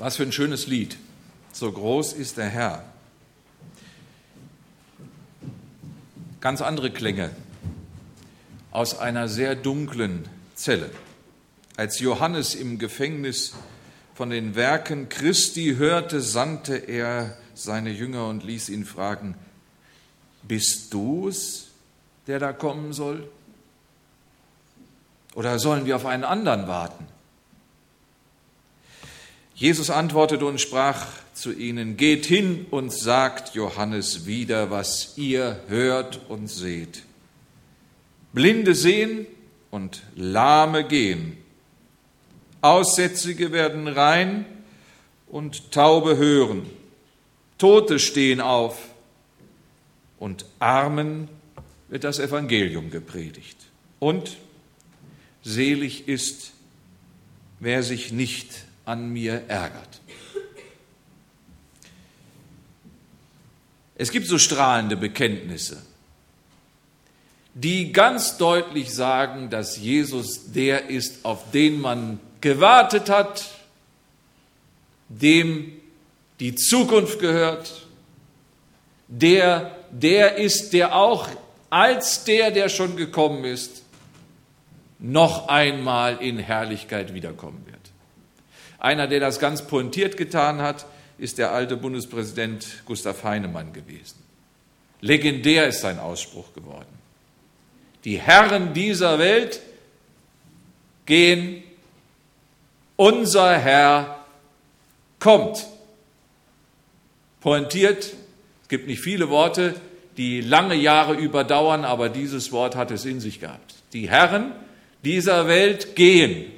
Was für ein schönes Lied. So groß ist der Herr. Ganz andere Klänge aus einer sehr dunklen Zelle. Als Johannes im Gefängnis von den Werken Christi hörte, sandte er seine Jünger und ließ ihn fragen, bist du's, der da kommen soll? Oder sollen wir auf einen anderen warten? Jesus antwortete und sprach zu ihnen, geht hin und sagt Johannes wieder, was ihr hört und seht. Blinde sehen und Lahme gehen. Aussätzige werden rein und Taube hören. Tote stehen auf und Armen wird das Evangelium gepredigt. Und selig ist, wer sich nicht an mir ärgert. Es gibt so strahlende Bekenntnisse, die ganz deutlich sagen, dass Jesus der ist, auf den man gewartet hat, dem die Zukunft gehört, der der ist, der auch als der, der schon gekommen ist, noch einmal in Herrlichkeit wiederkommen wird. Einer, der das ganz pointiert getan hat, ist der alte Bundespräsident Gustav Heinemann gewesen. Legendär ist sein Ausspruch geworden. Die Herren dieser Welt gehen, unser Herr kommt. Pointiert, es gibt nicht viele Worte, die lange Jahre überdauern, aber dieses Wort hat es in sich gehabt. Die Herren dieser Welt gehen.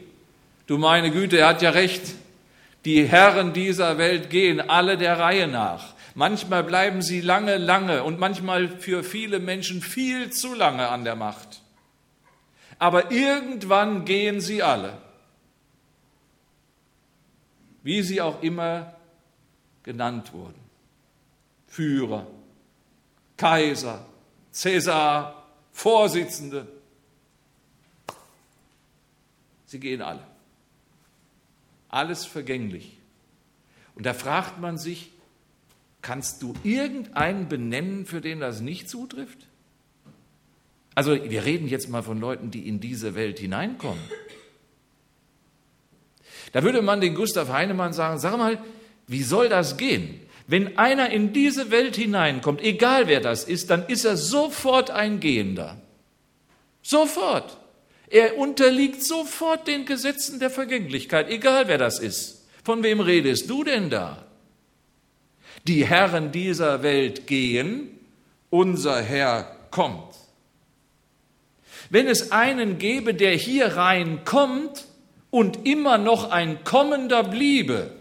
Du meine Güte, er hat ja recht. Die Herren dieser Welt gehen alle der Reihe nach. Manchmal bleiben sie lange, lange und manchmal für viele Menschen viel zu lange an der Macht. Aber irgendwann gehen sie alle, wie sie auch immer genannt wurden. Führer, Kaiser, Cäsar, Vorsitzende. Sie gehen alle alles vergänglich. Und da fragt man sich, kannst du irgendeinen benennen, für den das nicht zutrifft? Also wir reden jetzt mal von Leuten, die in diese Welt hineinkommen. Da würde man den Gustav Heinemann sagen, sag mal, wie soll das gehen? Wenn einer in diese Welt hineinkommt, egal wer das ist, dann ist er sofort ein Gehender. Sofort. Er unterliegt sofort den Gesetzen der Vergänglichkeit, egal wer das ist. Von wem redest du denn da? Die Herren dieser Welt gehen, unser Herr kommt. Wenn es einen gäbe, der hier reinkommt und immer noch ein Kommender bliebe,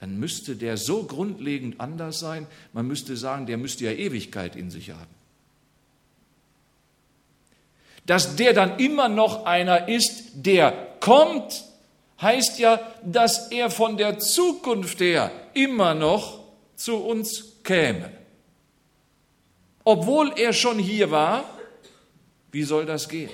dann müsste der so grundlegend anders sein, man müsste sagen, der müsste ja Ewigkeit in sich haben. Dass der dann immer noch einer ist, der kommt, heißt ja, dass er von der Zukunft her immer noch zu uns käme. Obwohl er schon hier war, wie soll das gehen?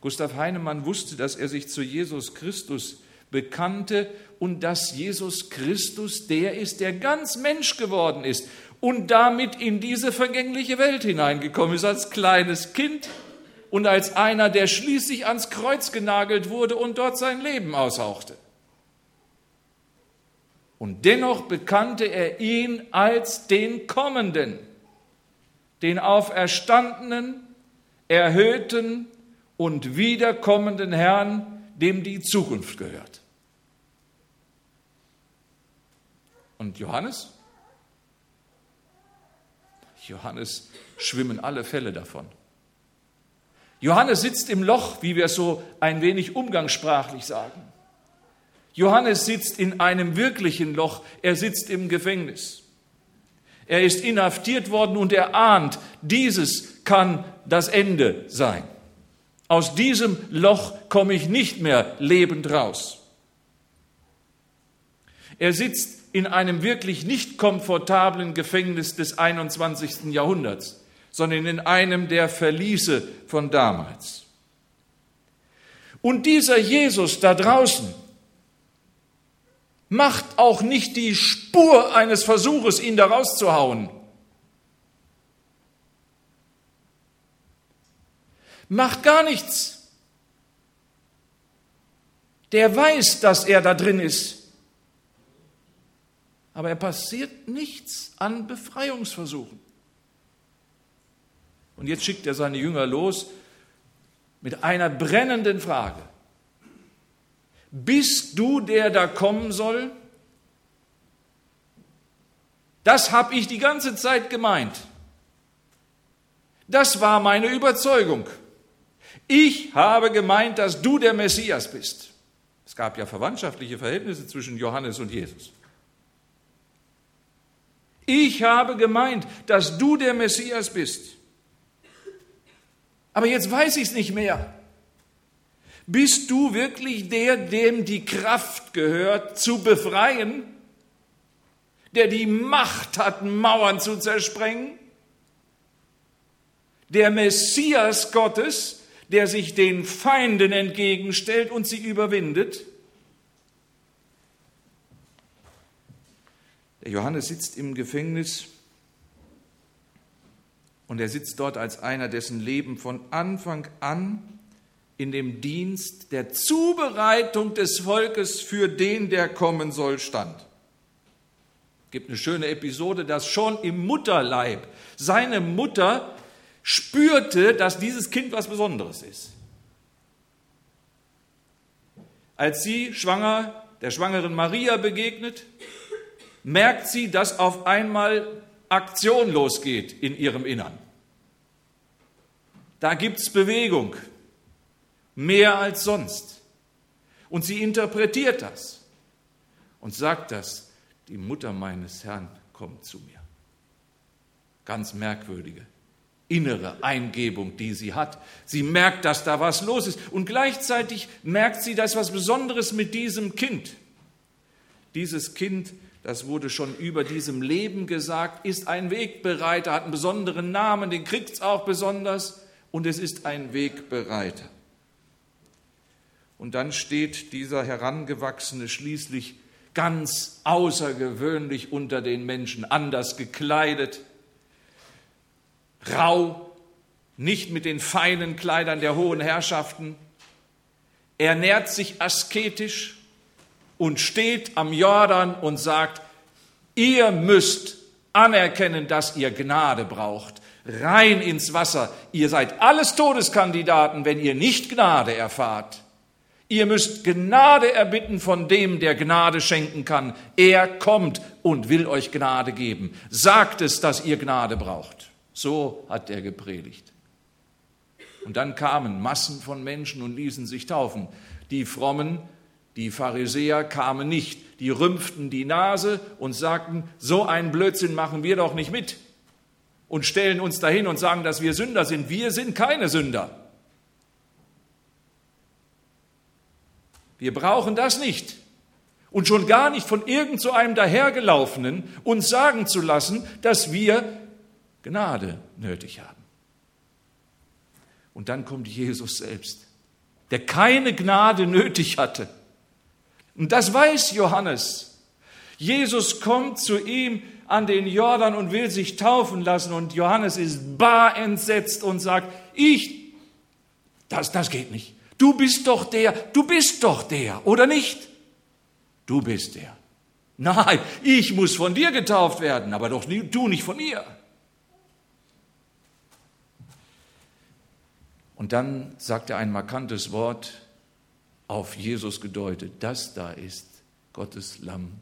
Gustav Heinemann wusste, dass er sich zu Jesus Christus bekannte und dass Jesus Christus der ist, der ganz Mensch geworden ist und damit in diese vergängliche Welt hineingekommen ist als kleines Kind und als einer, der schließlich ans Kreuz genagelt wurde und dort sein Leben aushauchte. Und dennoch bekannte er ihn als den Kommenden, den auferstandenen, erhöhten und wiederkommenden Herrn, dem die Zukunft gehört. Und Johannes? Johannes schwimmen alle Fälle davon. Johannes sitzt im Loch, wie wir es so ein wenig umgangssprachlich sagen. Johannes sitzt in einem wirklichen Loch, er sitzt im Gefängnis. Er ist inhaftiert worden und er ahnt, dieses kann das Ende sein. Aus diesem Loch komme ich nicht mehr lebend raus. Er sitzt in einem wirklich nicht komfortablen Gefängnis des 21. Jahrhunderts, sondern in einem der Verliese von damals. Und dieser Jesus da draußen macht auch nicht die Spur eines Versuches, ihn da rauszuhauen. Macht gar nichts. Der weiß, dass er da drin ist. Aber er passiert nichts an Befreiungsversuchen. Und jetzt schickt er seine Jünger los mit einer brennenden Frage. Bist du der, da kommen soll? Das habe ich die ganze Zeit gemeint. Das war meine Überzeugung. Ich habe gemeint, dass du der Messias bist. Es gab ja verwandtschaftliche Verhältnisse zwischen Johannes und Jesus. Ich habe gemeint, dass du der Messias bist. Aber jetzt weiß ich es nicht mehr. Bist du wirklich der, dem die Kraft gehört, zu befreien? Der die Macht hat, Mauern zu zersprengen? Der Messias Gottes, der sich den Feinden entgegenstellt und sie überwindet? Der Johannes sitzt im Gefängnis und er sitzt dort als einer, dessen Leben von Anfang an in dem Dienst der Zubereitung des Volkes für den, der kommen soll, stand. Es gibt eine schöne Episode, dass schon im Mutterleib seine Mutter spürte, dass dieses Kind was Besonderes ist. Als sie schwanger, der schwangeren Maria begegnet, merkt sie, dass auf einmal Aktion losgeht in ihrem Innern. Da gibt es Bewegung, mehr als sonst. Und sie interpretiert das und sagt das, die Mutter meines Herrn kommt zu mir. Ganz merkwürdige innere Eingebung, die sie hat. Sie merkt, dass da was los ist und gleichzeitig merkt sie, dass was Besonderes mit diesem Kind. Dieses Kind das wurde schon über diesem Leben gesagt, ist ein Wegbereiter, hat einen besonderen Namen, den kriegt es auch besonders und es ist ein Wegbereiter. Und dann steht dieser Herangewachsene schließlich ganz außergewöhnlich unter den Menschen, anders gekleidet, rau, nicht mit den feinen Kleidern der hohen Herrschaften. Er nährt sich asketisch, und steht am Jordan und sagt, ihr müsst anerkennen, dass ihr Gnade braucht. Rein ins Wasser. Ihr seid alles Todeskandidaten, wenn ihr nicht Gnade erfahrt. Ihr müsst Gnade erbitten von dem, der Gnade schenken kann. Er kommt und will euch Gnade geben. Sagt es, dass ihr Gnade braucht. So hat er gepredigt. Und dann kamen Massen von Menschen und ließen sich taufen. Die Frommen die Pharisäer kamen nicht, die rümpften die Nase und sagten, so einen Blödsinn machen wir doch nicht mit und stellen uns dahin und sagen, dass wir Sünder sind. Wir sind keine Sünder. Wir brauchen das nicht. Und schon gar nicht von irgend so einem dahergelaufenen uns sagen zu lassen, dass wir Gnade nötig haben. Und dann kommt Jesus selbst, der keine Gnade nötig hatte und das weiß Johannes. Jesus kommt zu ihm an den Jordan und will sich taufen lassen und Johannes ist bar entsetzt und sagt, ich, das, das geht nicht. Du bist doch der, du bist doch der, oder nicht? Du bist der. Nein, ich muss von dir getauft werden, aber doch du nicht von mir. Und dann sagt er ein markantes Wort, auf Jesus gedeutet. Das da ist Gottes Lamm,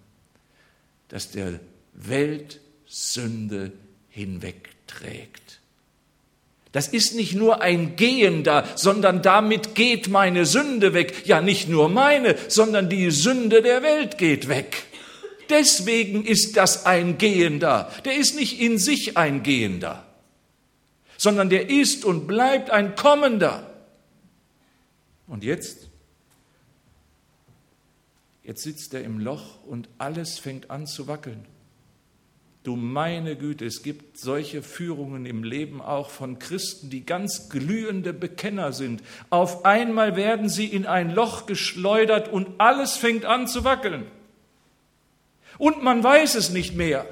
das der Welt Sünde hinwegträgt. Das ist nicht nur ein Gehender, sondern damit geht meine Sünde weg. Ja, nicht nur meine, sondern die Sünde der Welt geht weg. Deswegen ist das ein Gehender. Der ist nicht in sich ein Gehender, sondern der ist und bleibt ein Kommender. Und jetzt Jetzt sitzt er im Loch und alles fängt an zu wackeln. Du meine Güte, es gibt solche Führungen im Leben auch von Christen, die ganz glühende Bekenner sind. Auf einmal werden sie in ein Loch geschleudert und alles fängt an zu wackeln. Und man weiß es nicht mehr.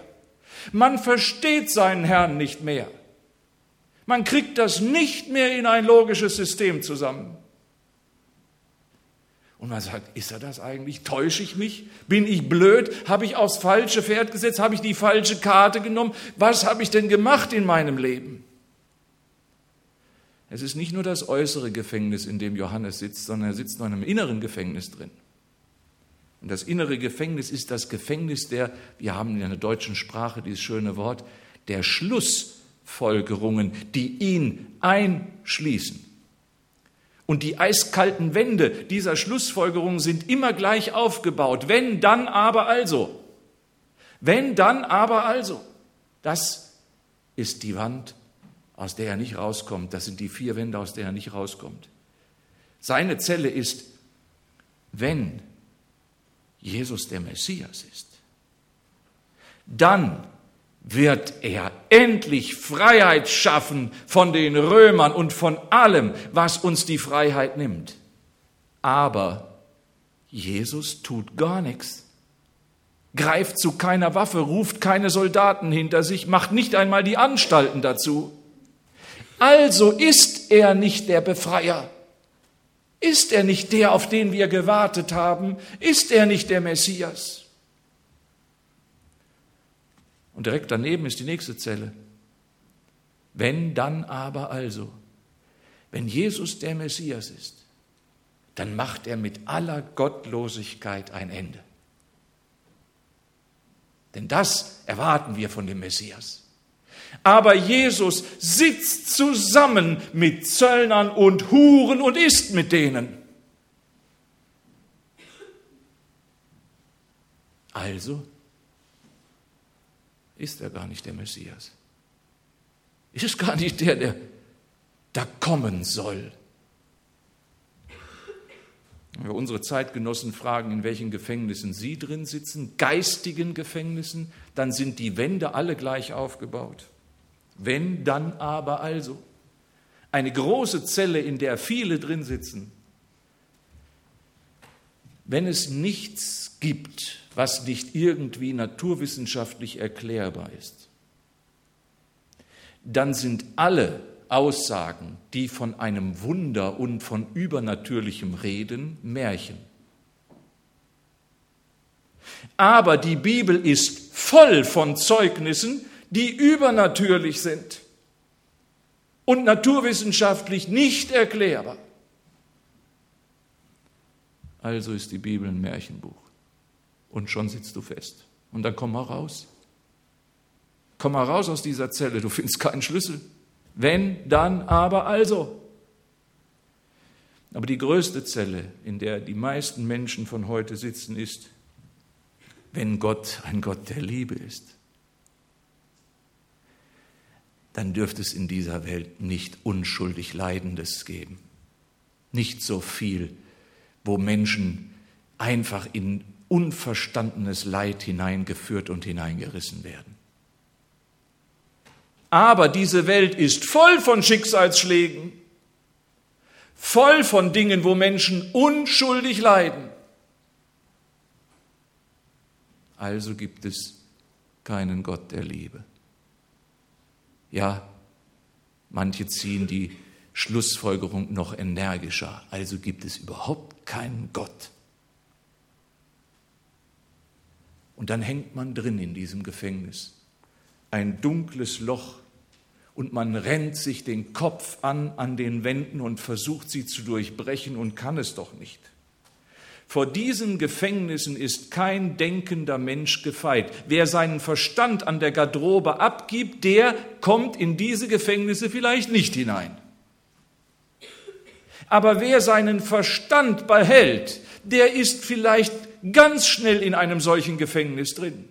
Man versteht seinen Herrn nicht mehr. Man kriegt das nicht mehr in ein logisches System zusammen. Und man sagt, ist er das eigentlich? Täusche ich mich? Bin ich blöd? Habe ich aufs falsche Pferd gesetzt? Habe ich die falsche Karte genommen? Was habe ich denn gemacht in meinem Leben? Es ist nicht nur das äußere Gefängnis, in dem Johannes sitzt, sondern er sitzt noch in einem inneren Gefängnis drin. Und das innere Gefängnis ist das Gefängnis der, wir haben in der deutschen Sprache dieses schöne Wort, der Schlussfolgerungen, die ihn einschließen. Und die eiskalten Wände dieser Schlussfolgerungen sind immer gleich aufgebaut. Wenn, dann, aber also. Wenn, dann, aber also. Das ist die Wand, aus der er nicht rauskommt. Das sind die vier Wände, aus der er nicht rauskommt. Seine Zelle ist, wenn Jesus der Messias ist, dann wird er endlich Freiheit schaffen von den Römern und von allem, was uns die Freiheit nimmt. Aber Jesus tut gar nichts, greift zu keiner Waffe, ruft keine Soldaten hinter sich, macht nicht einmal die Anstalten dazu. Also ist er nicht der Befreier. Ist er nicht der, auf den wir gewartet haben? Ist er nicht der Messias? Und direkt daneben ist die nächste Zelle. Wenn dann aber also, wenn Jesus der Messias ist, dann macht er mit aller Gottlosigkeit ein Ende. Denn das erwarten wir von dem Messias. Aber Jesus sitzt zusammen mit Zöllnern und Huren und isst mit denen. Also ist er gar nicht der Messias. Ist gar nicht der, der da kommen soll. Wenn wir unsere Zeitgenossen fragen, in welchen Gefängnissen sie drin sitzen, geistigen Gefängnissen, dann sind die Wände alle gleich aufgebaut. Wenn, dann aber also. Eine große Zelle, in der viele drin sitzen. Wenn es nichts gibt, was nicht irgendwie naturwissenschaftlich erklärbar ist, dann sind alle Aussagen, die von einem Wunder und von Übernatürlichem reden, Märchen. Aber die Bibel ist voll von Zeugnissen, die übernatürlich sind und naturwissenschaftlich nicht erklärbar. Also ist die Bibel ein Märchenbuch und schon sitzt du fest. Und dann komm mal raus. Komm mal raus aus dieser Zelle, du findest keinen Schlüssel. Wenn, dann, aber also. Aber die größte Zelle, in der die meisten Menschen von heute sitzen, ist, wenn Gott ein Gott der Liebe ist, dann dürfte es in dieser Welt nicht unschuldig Leidendes geben. Nicht so viel, wo Menschen einfach in unverstandenes Leid hineingeführt und hineingerissen werden. Aber diese Welt ist voll von Schicksalsschlägen, voll von Dingen, wo Menschen unschuldig leiden. Also gibt es keinen Gott der Liebe. Ja, manche ziehen die Schlussfolgerung noch energischer. Also gibt es überhaupt keinen Gott. Und dann hängt man drin in diesem Gefängnis. Ein dunkles Loch. Und man rennt sich den Kopf an an den Wänden und versucht sie zu durchbrechen und kann es doch nicht. Vor diesen Gefängnissen ist kein denkender Mensch gefeit. Wer seinen Verstand an der Garderobe abgibt, der kommt in diese Gefängnisse vielleicht nicht hinein. Aber wer seinen Verstand behält, der ist vielleicht ganz schnell in einem solchen Gefängnis drin.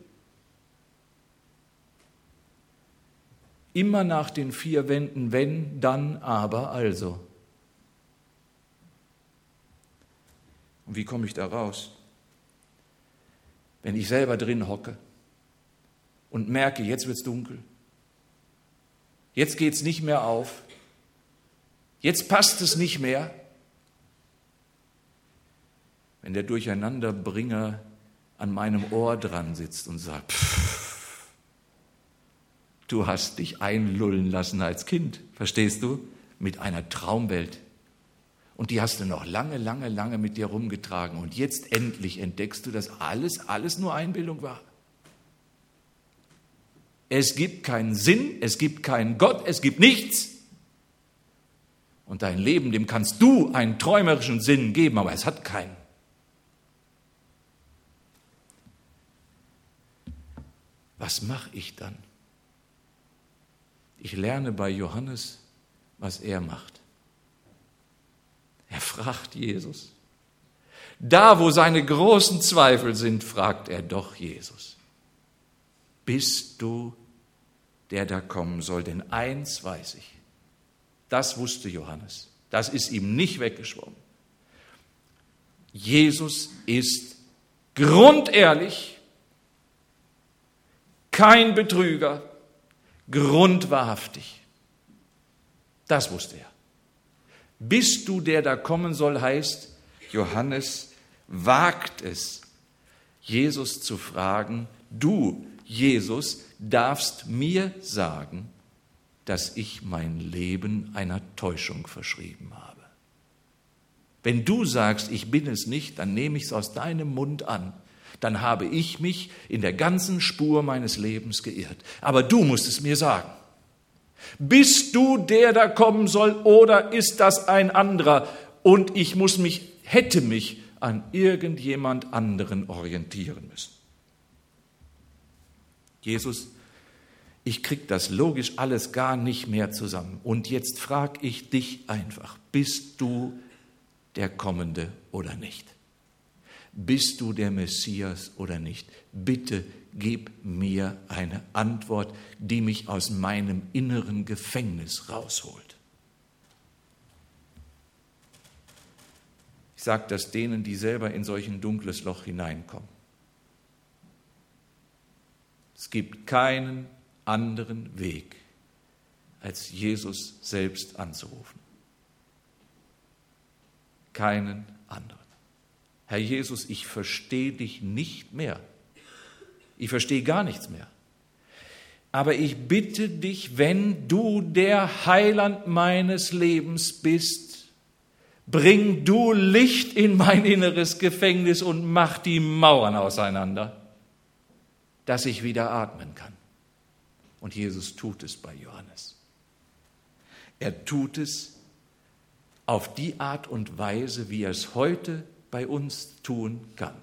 Immer nach den vier Wänden, wenn, dann, aber, also. Und wie komme ich da raus? Wenn ich selber drin hocke, und merke, jetzt wird es dunkel. Jetzt geht es nicht mehr auf. Jetzt passt es nicht mehr. Wenn der Durcheinanderbringer an meinem Ohr dran sitzt und sagt, pff, du hast dich einlullen lassen als Kind, verstehst du? Mit einer Traumwelt. Und die hast du noch lange, lange, lange mit dir rumgetragen. Und jetzt endlich entdeckst du, dass alles, alles nur Einbildung war. Es gibt keinen Sinn, es gibt keinen Gott, es gibt nichts. Und dein Leben, dem kannst du einen träumerischen Sinn geben, aber es hat keinen. Was mache ich dann? Ich lerne bei Johannes, was er macht. Er fragt Jesus. Da, wo seine großen Zweifel sind, fragt er doch Jesus. Bist du der da kommen soll? Denn eins weiß ich. Das wusste Johannes. Das ist ihm nicht weggeschwommen. Jesus ist grundehrlich, kein Betrüger, grundwahrhaftig. Das wusste er. Bist du der da kommen soll, heißt, Johannes wagt es, Jesus zu fragen, du, Jesus, darfst mir sagen, dass ich mein Leben einer Täuschung verschrieben habe. Wenn du sagst, ich bin es nicht, dann nehme ich es aus deinem Mund an. Dann habe ich mich in der ganzen Spur meines Lebens geirrt. Aber du musst es mir sagen. Bist du der, der kommen soll, oder ist das ein anderer? Und ich muss mich, hätte mich an irgendjemand anderen orientieren müssen. Jesus, ich krieg das logisch alles gar nicht mehr zusammen. Und jetzt frage ich dich einfach, bist du der Kommende oder nicht? Bist du der Messias oder nicht? Bitte gib mir eine Antwort, die mich aus meinem inneren Gefängnis rausholt. Ich sage das denen, die selber in solch ein dunkles Loch hineinkommen. Es gibt keinen anderen Weg, als Jesus selbst anzurufen. Keinen anderen. Herr Jesus, ich verstehe dich nicht mehr. Ich verstehe gar nichts mehr. Aber ich bitte dich, wenn du der Heiland meines Lebens bist, bring du Licht in mein inneres Gefängnis und mach die Mauern auseinander, dass ich wieder atmen kann. Und Jesus tut es bei Johannes. Er tut es auf die Art und Weise, wie er es heute bei uns tun kann,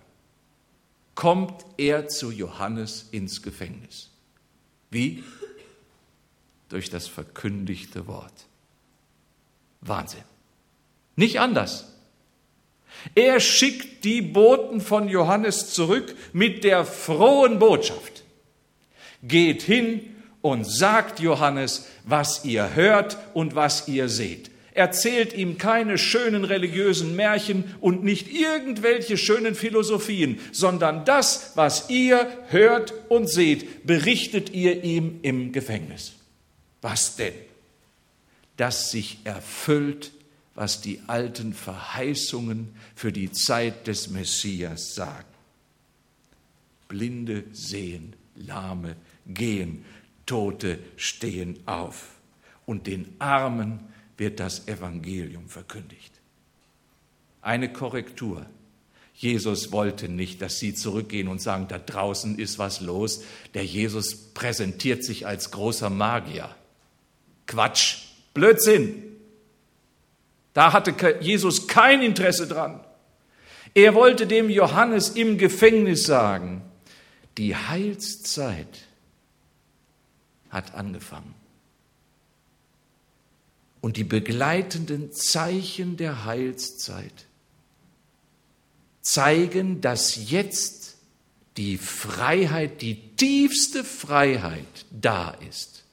kommt er zu Johannes ins Gefängnis. Wie? Durch das verkündigte Wort. Wahnsinn. Nicht anders. Er schickt die Boten von Johannes zurück mit der frohen Botschaft. Geht hin und sagt Johannes, was ihr hört und was ihr seht erzählt ihm keine schönen religiösen Märchen und nicht irgendwelche schönen Philosophien, sondern das, was ihr hört und seht, berichtet ihr ihm im Gefängnis. Was denn? Dass sich erfüllt, was die alten Verheißungen für die Zeit des Messias sagen. Blinde sehen, Lahme gehen, Tote stehen auf und den Armen wird das Evangelium verkündigt. Eine Korrektur. Jesus wollte nicht, dass sie zurückgehen und sagen, da draußen ist was los. Der Jesus präsentiert sich als großer Magier. Quatsch, Blödsinn. Da hatte Jesus kein Interesse dran. Er wollte dem Johannes im Gefängnis sagen, die Heilszeit hat angefangen und die begleitenden Zeichen der Heilszeit zeigen, dass jetzt die Freiheit, die tiefste Freiheit da ist,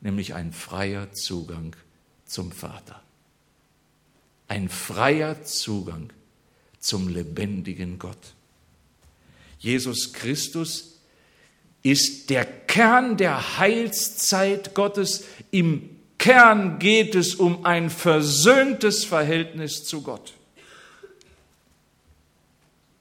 nämlich ein freier Zugang zum Vater. Ein freier Zugang zum lebendigen Gott. Jesus Christus ist der Kern der Heilszeit Gottes. Im Kern geht es um ein versöhntes Verhältnis zu Gott.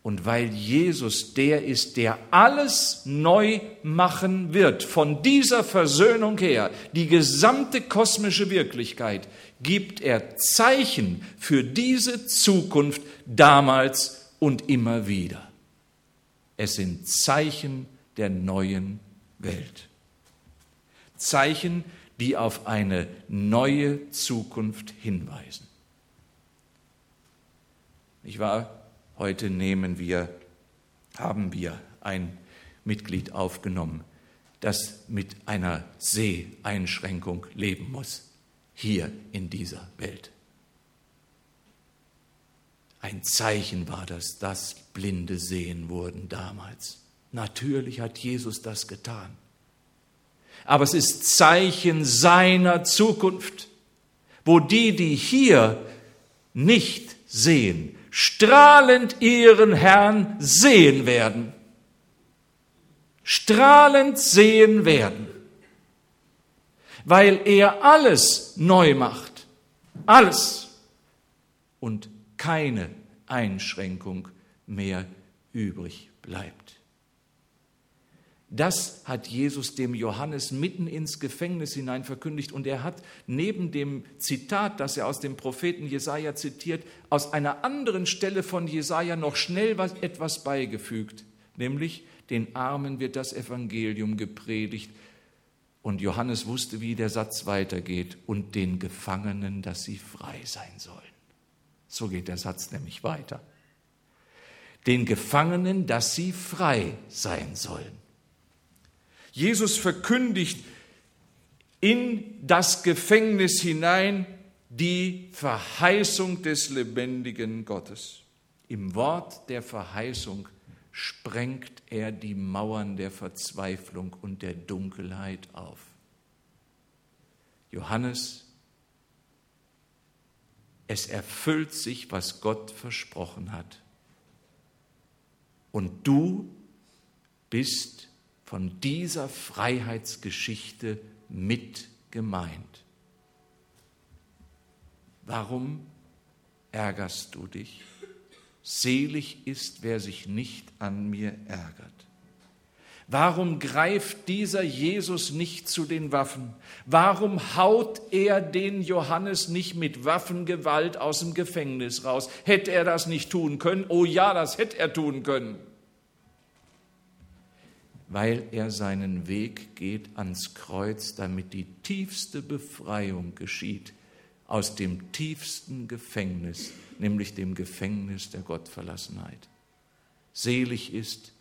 Und weil Jesus der ist, der alles neu machen wird, von dieser Versöhnung her, die gesamte kosmische Wirklichkeit, gibt er Zeichen für diese Zukunft damals und immer wieder. Es sind Zeichen der neuen Welt. Zeichen, die auf eine neue Zukunft hinweisen. Ich war Heute nehmen wir, haben wir ein Mitglied aufgenommen, das mit einer Seheinschränkung leben muss, hier in dieser Welt. Ein Zeichen war das, dass Blinde sehen wurden damals. Natürlich hat Jesus das getan. Aber es ist Zeichen seiner Zukunft, wo die, die hier nicht sehen, strahlend ihren Herrn sehen werden. Strahlend sehen werden. Weil er alles neu macht. Alles. Und keine Einschränkung mehr übrig bleibt. Das hat Jesus dem Johannes mitten ins Gefängnis hinein verkündigt und er hat neben dem Zitat, das er aus dem Propheten Jesaja zitiert, aus einer anderen Stelle von Jesaja noch schnell was, etwas beigefügt, nämlich den Armen wird das Evangelium gepredigt und Johannes wusste, wie der Satz weitergeht und den Gefangenen, dass sie frei sein sollen. So geht der Satz nämlich weiter. Den Gefangenen, dass sie frei sein sollen. Jesus verkündigt in das Gefängnis hinein die Verheißung des lebendigen Gottes. Im Wort der Verheißung sprengt er die Mauern der Verzweiflung und der Dunkelheit auf. Johannes, es erfüllt sich, was Gott versprochen hat. Und du bist von dieser Freiheitsgeschichte mit gemeint. Warum ärgerst du dich? Selig ist, wer sich nicht an mir ärgert. Warum greift dieser Jesus nicht zu den Waffen? Warum haut er den Johannes nicht mit Waffengewalt aus dem Gefängnis raus? Hätte er das nicht tun können? Oh ja, das hätte er tun können weil er seinen Weg geht ans Kreuz, damit die tiefste Befreiung geschieht aus dem tiefsten Gefängnis, nämlich dem Gefängnis der Gottverlassenheit. Selig ist,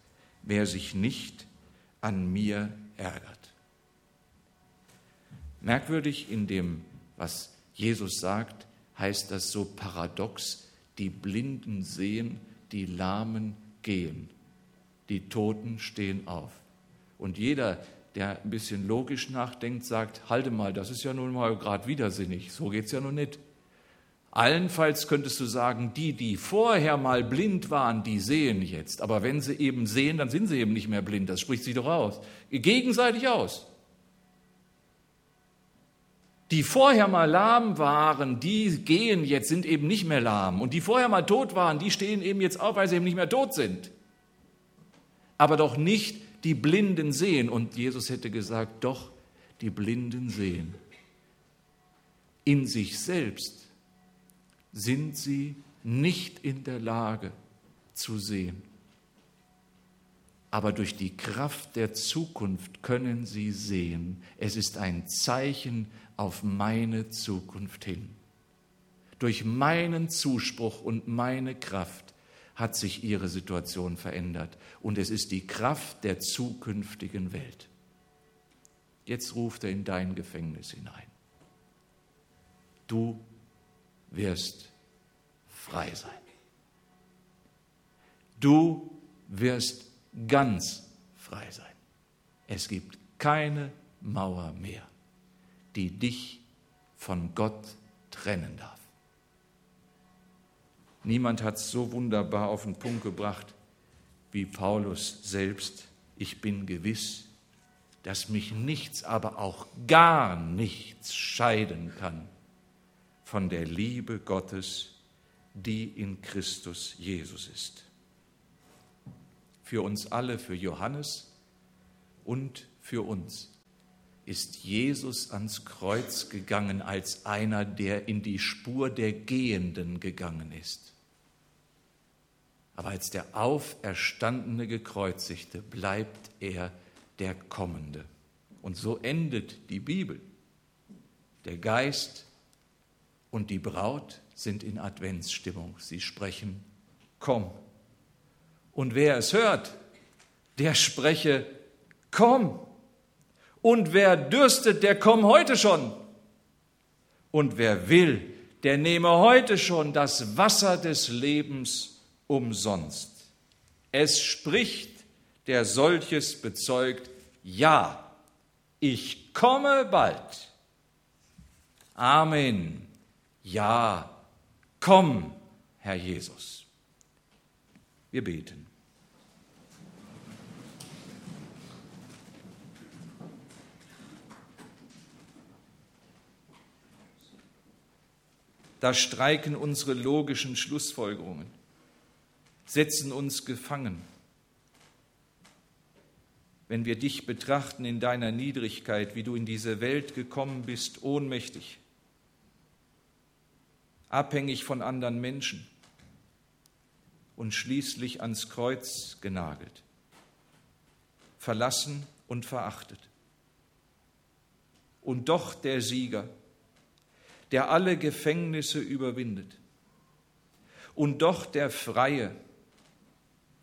wer sich nicht an mir ärgert. Merkwürdig in dem, was Jesus sagt, heißt das so paradox, die Blinden sehen, die Lahmen gehen, die Toten stehen auf. Und jeder, der ein bisschen logisch nachdenkt, sagt, halte mal, das ist ja nun mal gerade widersinnig, so geht es ja nun nicht. Allenfalls könntest du sagen, die, die vorher mal blind waren, die sehen jetzt. Aber wenn sie eben sehen, dann sind sie eben nicht mehr blind. Das spricht sich doch aus. Gegenseitig aus. Die vorher mal lahm waren, die gehen jetzt, sind eben nicht mehr lahm. Und die vorher mal tot waren, die stehen eben jetzt auf, weil sie eben nicht mehr tot sind. Aber doch nicht die Blinden sehen. Und Jesus hätte gesagt, doch, die Blinden sehen. In sich selbst sind sie nicht in der Lage zu sehen. Aber durch die Kraft der Zukunft können sie sehen. Es ist ein Zeichen auf meine Zukunft hin. Durch meinen Zuspruch und meine Kraft hat sich ihre Situation verändert und es ist die Kraft der zukünftigen Welt. Jetzt ruft er in dein Gefängnis hinein. Du wirst frei sein. Du wirst ganz frei sein. Es gibt keine Mauer mehr, die dich von Gott trennen darf. Niemand hat es so wunderbar auf den Punkt gebracht wie Paulus selbst. Ich bin gewiss, dass mich nichts, aber auch gar nichts scheiden kann von der Liebe Gottes, die in Christus Jesus ist. Für uns alle, für Johannes und für uns ist Jesus ans Kreuz gegangen als einer, der in die Spur der Gehenden gegangen ist. Aber als der auferstandene Gekreuzigte bleibt er der Kommende. Und so endet die Bibel. Der Geist und die Braut sind in Adventsstimmung. Sie sprechen, komm. Und wer es hört, der spreche, komm. Und wer dürstet, der komm heute schon. Und wer will, der nehme heute schon das Wasser des Lebens umsonst. Es spricht, der solches bezeugt, ja, ich komme bald. Amen. Ja, komm, Herr Jesus. Wir beten. Da streiken unsere logischen Schlussfolgerungen, setzen uns gefangen. Wenn wir dich betrachten in deiner Niedrigkeit, wie du in diese Welt gekommen bist, ohnmächtig, abhängig von anderen Menschen und schließlich ans Kreuz genagelt, verlassen und verachtet. Und doch der Sieger, der alle Gefängnisse überwindet. Und doch der Freie,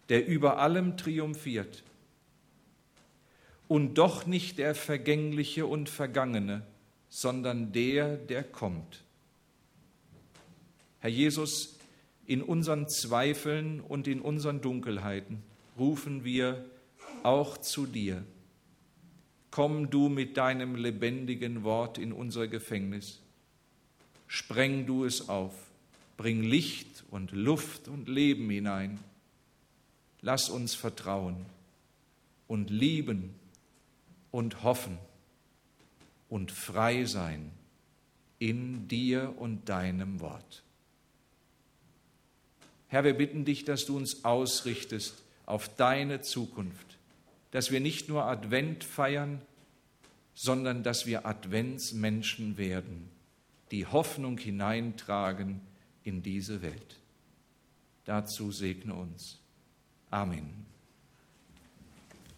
der über allem triumphiert. Und doch nicht der Vergängliche und Vergangene, sondern der, der kommt Herr Jesus, in unseren Zweifeln und in unseren Dunkelheiten rufen wir auch zu dir. Komm du mit deinem lebendigen Wort in unser Gefängnis. Spreng du es auf, bring Licht und Luft und Leben hinein. Lass uns vertrauen und lieben und hoffen und frei sein in dir und deinem Wort. Herr, wir bitten dich, dass du uns ausrichtest auf deine Zukunft, dass wir nicht nur Advent feiern, sondern dass wir Adventsmenschen werden, die Hoffnung hineintragen in diese Welt. Dazu segne uns. Amen.